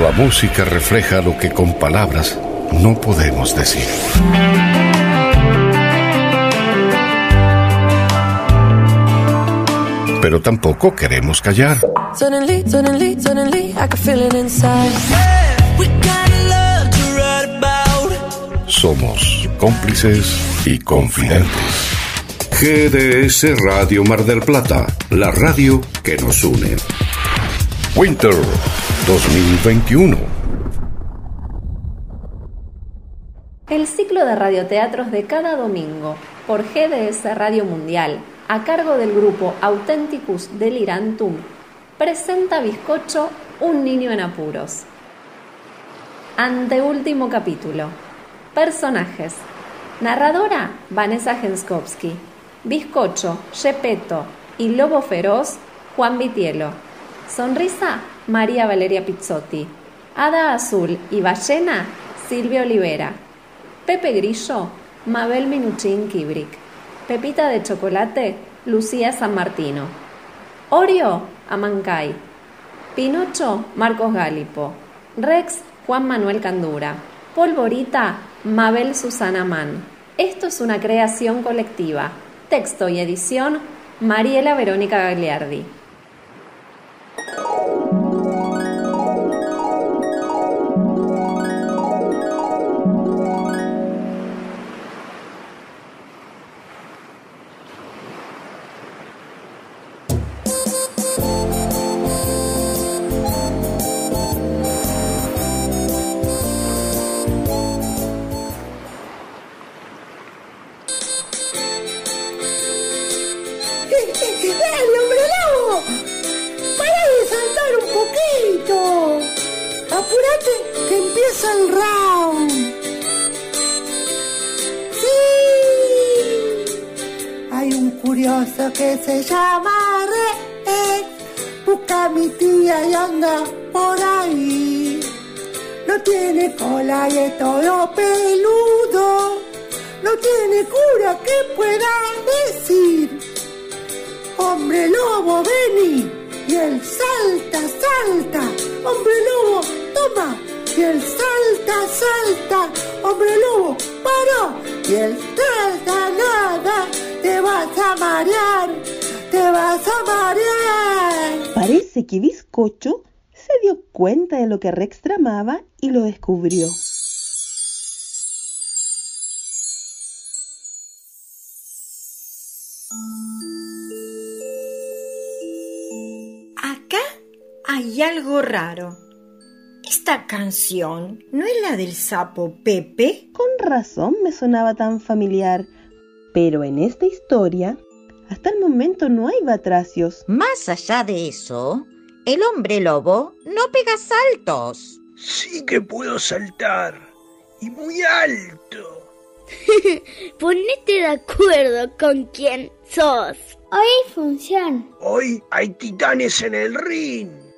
La música refleja lo que con palabras no podemos decir. Pero tampoco queremos callar. Suddenly, suddenly, suddenly, I can feel it inside. We got love to write about. Somos cómplices y confidentes. GDS Radio Mar del Plata, la radio que nos une. Winter 2021. El ciclo de radioteatros de cada domingo por GDS Radio Mundial, a cargo del grupo Authenticus Delirantum, presenta Bizcocho, un niño en apuros. Anteúltimo capítulo. Personajes. Narradora Vanessa Genskowski. Bizcocho, Gepetto y Lobo Feroz Juan Vitielo. Sonrisa María Valeria Pizzotti. Hada Azul y Ballena Silvia Olivera. Pepe Grillo Mabel Minuchin Kibrick. Pepita de Chocolate Lucía San Martino. Oreo Amancay. Pinocho Marcos Gálipo. Rex Juan Manuel Candura. Polvorita Mabel Susana Mann. Esto es una creación colectiva. Texto y edición Mariela Verónica Gagliardi. ¡Dale, hombre lobo! ¡Para de saltar un poquito! ¡Apúrate que empieza el round! ¡Sí! Hay un curioso que se llama Rex. Busca a mi tía y anda por ahí. No tiene cola y es todo peludo. No tiene cura que pueda decir. Hombre lobo, vení. Y él salta, salta. Hombre lobo, toma. Y él salta, salta. Hombre lobo, paró. Y él nada, nada. Te vas a marear. Te vas a marear. Parece que Bizcocho se dio cuenta de lo que Rex tramaba y lo descubrió. Hay algo raro. Esta canción no es la del sapo Pepe. Con razón me sonaba tan familiar, pero en esta historia, hasta el momento no hay batracios. Más allá de eso, el hombre lobo no pega saltos. Sí que puedo saltar. Y muy alto. Ponete de acuerdo con quién sos. Hoy función. Hoy hay titanes en el ring.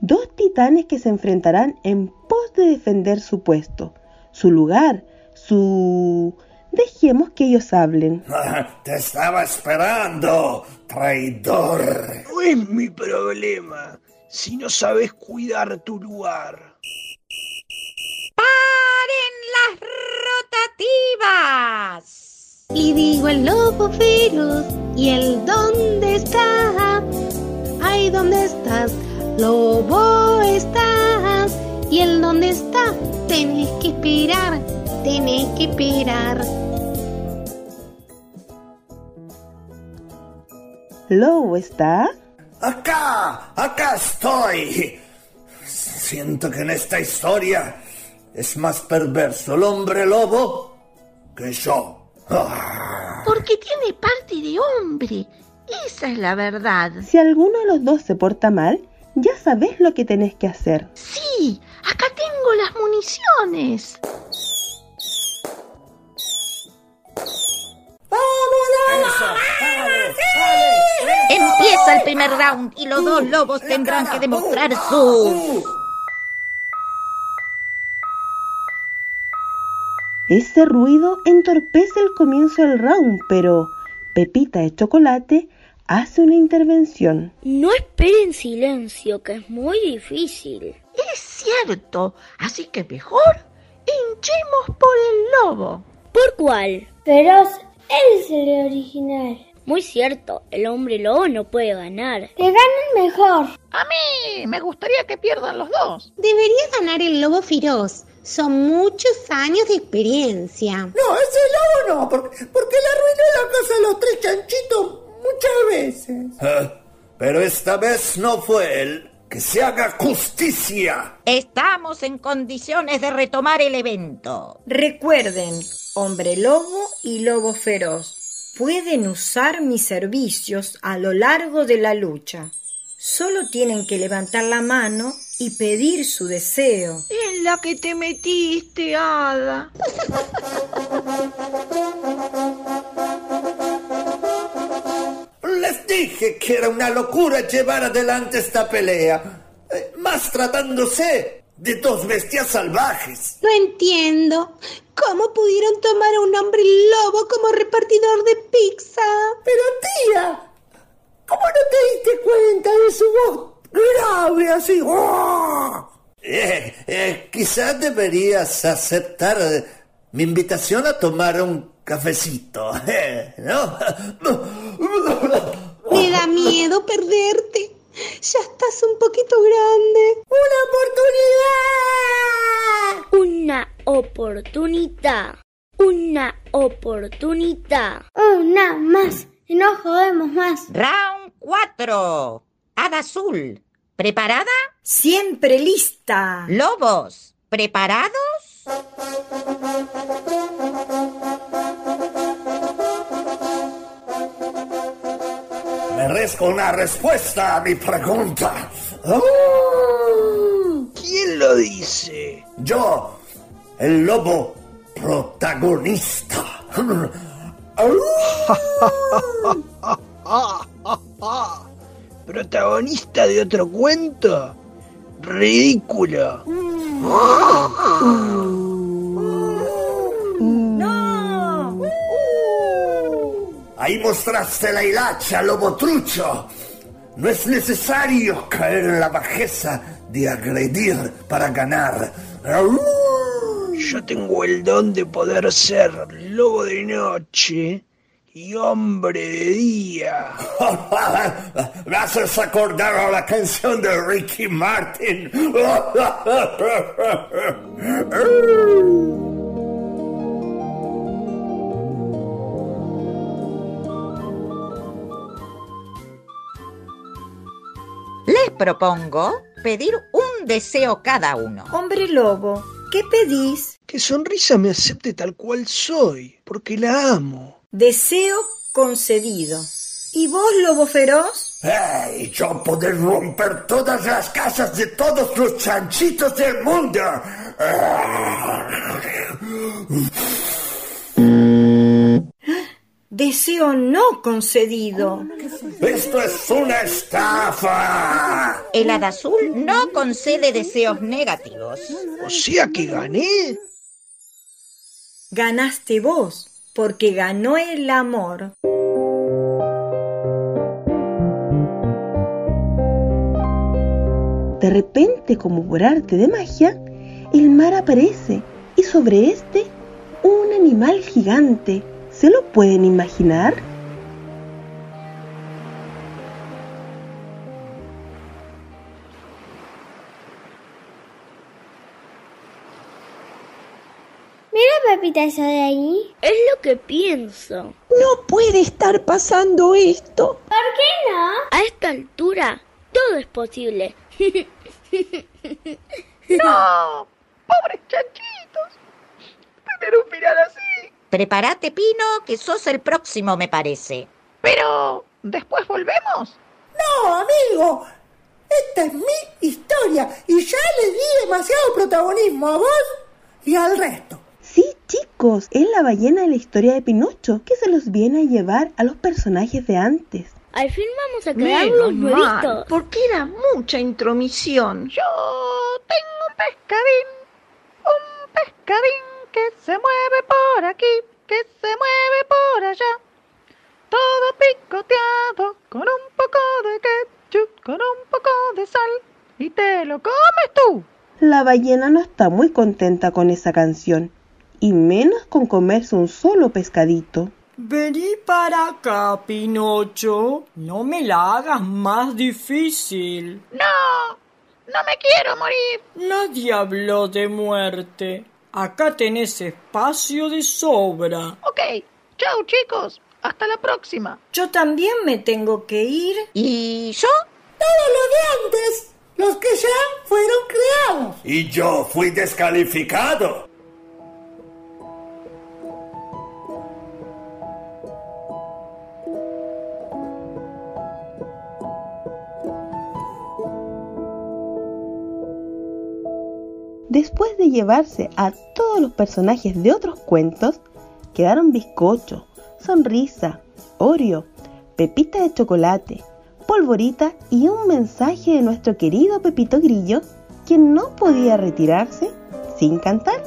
Dos titanes que se enfrentarán en pos de defender su puesto, su lugar, su... Dejemos que ellos hablen. Te estaba esperando, traidor. No es mi problema si no sabes cuidar tu lugar. ¡Paren las rotativas! Y digo el lobo feroz y el dónde está. Ay, ¿dónde estás? Lobo estás. Y el dónde está. Tenés que esperar, tenés que esperar. ¿Lobo está? Acá, acá estoy. Siento que en esta historia es más perverso el hombre lobo que yo. Porque tiene parte de hombre. Esa es la verdad. Si alguno de los dos se porta mal, ya sabes lo que tenés que hacer. Sí, acá tengo las municiones. Empieza el primer round y los dos lobos tendrán que demostrar su... Ese ruido entorpece el comienzo del round, pero Pepita de Chocolate hace una intervención. No espere en silencio, que es muy difícil. Es cierto, así que mejor hinchemos por el lobo. ¿Por cuál? Feroz, él es el original. Muy cierto, el hombre lobo no puede ganar. Que ganen mejor. A mí me gustaría que pierdan los dos. Debería ganar el lobo feroz. Son muchos años de experiencia. No, ese lobo no, porque, porque le arruinó la casa a los tres chanchitos muchas veces. Eh, pero esta vez no fue él. Que se haga justicia. Estamos en condiciones de retomar el evento. Recuerden, hombre lobo y lobo feroz, pueden usar mis servicios a lo largo de la lucha. Solo tienen que levantar la mano y pedir su deseo. En la que te metiste, hada. Dije que era una locura llevar adelante esta pelea, eh, más tratándose de dos bestias salvajes. No entiendo. ¿Cómo pudieron tomar a un hombre lobo como repartidor de pizza? Pero tía, ¿cómo no te diste cuenta de su voz grave así? ¡Oh! Eh, eh, quizás deberías aceptar mi invitación a tomar un cafecito, ¿no? Me da miedo perderte. Ya estás un poquito grande. Una oportunidad. Una oportunidad. Una más. Y no jodemos más. Round 4. Hada azul. ¿Preparada? Siempre lista. Lobos. ¿Preparados? Merezco una respuesta a mi pregunta. ¿Quién lo dice? Yo, el lobo protagonista. ¿Protagonista de otro cuento? Ridículo. Ahí mostraste la hilacha, lobo trucho. No es necesario caer en la bajeza de agredir para ganar. Yo tengo el don de poder ser lobo de noche y hombre de día. Me haces acordar a la canción de Ricky Martin. Les propongo pedir un deseo cada uno. Hombre lobo, ¿qué pedís? Que sonrisa me acepte tal cual soy, porque la amo. Deseo concedido. ¿Y vos, lobo feroz? ¡Hey! Yo poder romper todas las casas de todos los chanchitos del mundo. Deseo no concedido. Esto es una estafa. El hada azul no concede deseos negativos. O sea que gané. Ganaste vos, porque ganó el amor. De repente, como por arte de magia, el mar aparece y sobre este un animal gigante. ¿Se lo pueden imaginar? Mira, Pepita, eso de ahí. Es lo que pienso. No puede estar pasando esto. ¿Por qué no? A esta altura, todo es posible. ¡No! ¡Pobres chanchitos! Tener un final así. Prepárate, Pino, que sos el próximo, me parece. Pero, ¿después volvemos? No, amigo. Esta es mi historia y ya le di demasiado protagonismo a vos y al resto. Sí, chicos, es la ballena de la historia de Pinocho que se los viene a llevar a los personajes de antes. Al fin vamos a Menos mal, nuevitos. porque era mucha intromisión. Yo tengo un pescadín, un pescadín que se mueve por aquí, que se mueve por allá. todo picoteado, con un poco de ketchup, con un poco de sal, y te lo comes tú. La ballena no está muy contenta con esa canción, y menos con comerse un solo pescadito. Vení para acá, Pinocho. No me la hagas más difícil. No, no me quiero morir. Nadie habló de muerte. Acá tenés espacio de sobra. Ok, chao chicos. Hasta la próxima. Yo también me tengo que ir. ¿Y yo? Todo lo de antes. Los que ya fueron creados. Y yo fui descalificado. Después de llevarse a todos los personajes de otros cuentos, quedaron Bizcocho, Sonrisa, Oreo, Pepita de Chocolate, Polvorita y un mensaje de nuestro querido Pepito Grillo, quien no podía retirarse sin cantar.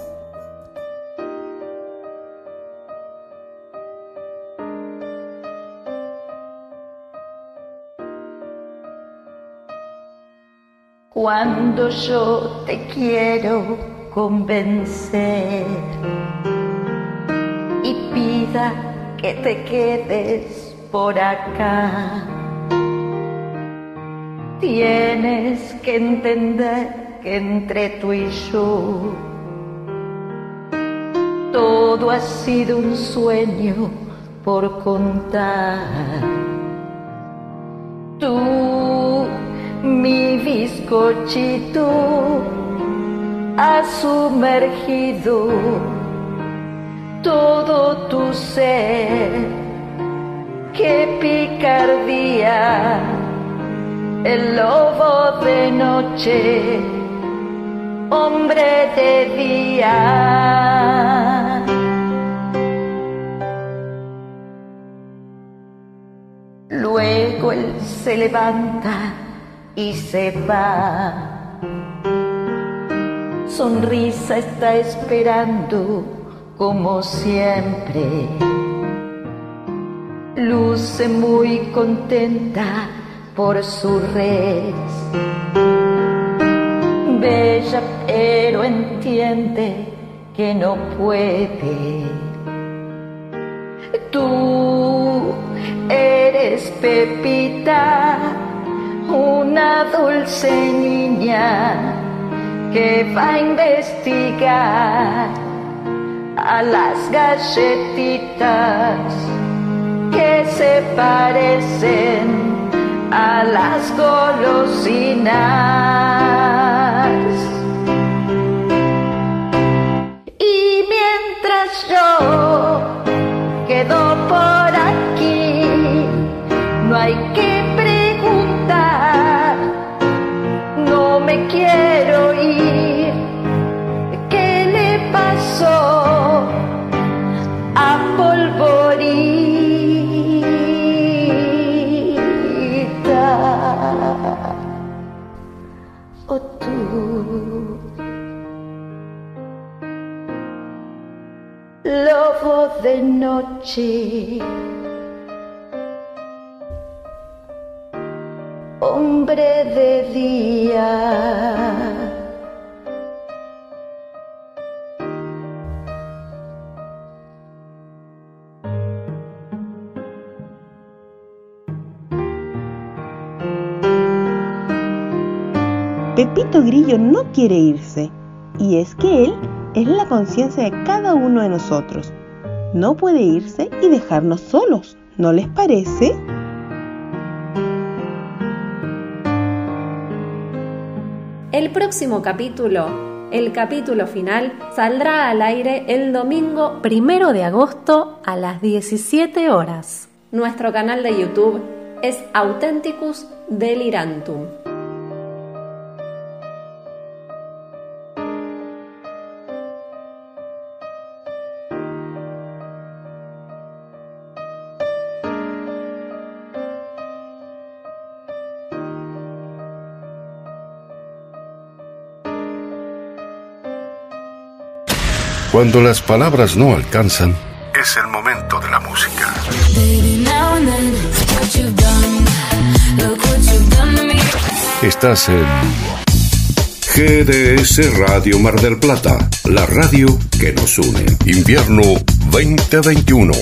Cuando yo te quiero convencer y pida que te quedes por acá, tienes que entender que entre tú y yo todo ha sido un sueño por contar. Bizcochito ha sumergido todo tu ser. Qué picardía, el lobo de noche, hombre de día. Luego él se levanta y se va. Sonrisa está esperando como siempre. Luce muy contenta por su red. Bella pero entiende que no puede. Tú eres Pepita una dulce niña que va a investigar a las galletitas que se parecen a las golosinas. Y mientras yo quedo por aquí, quiero ir. ¿Qué le pasó a Polvorita? O tú, lobo de noche. hombre de día. Pepito Grillo no quiere irse, y es que él es la conciencia de cada uno de nosotros. No puede irse y dejarnos solos, ¿no les parece? El próximo capítulo, el capítulo final, saldrá al aire el domingo primero de agosto a las 17 horas. Nuestro canal de YouTube es Authenticus Delirantum. Cuando las palabras no alcanzan, es el momento de la música. Estás en GDS Radio Mar del Plata, la radio que nos une. Invierno 2021.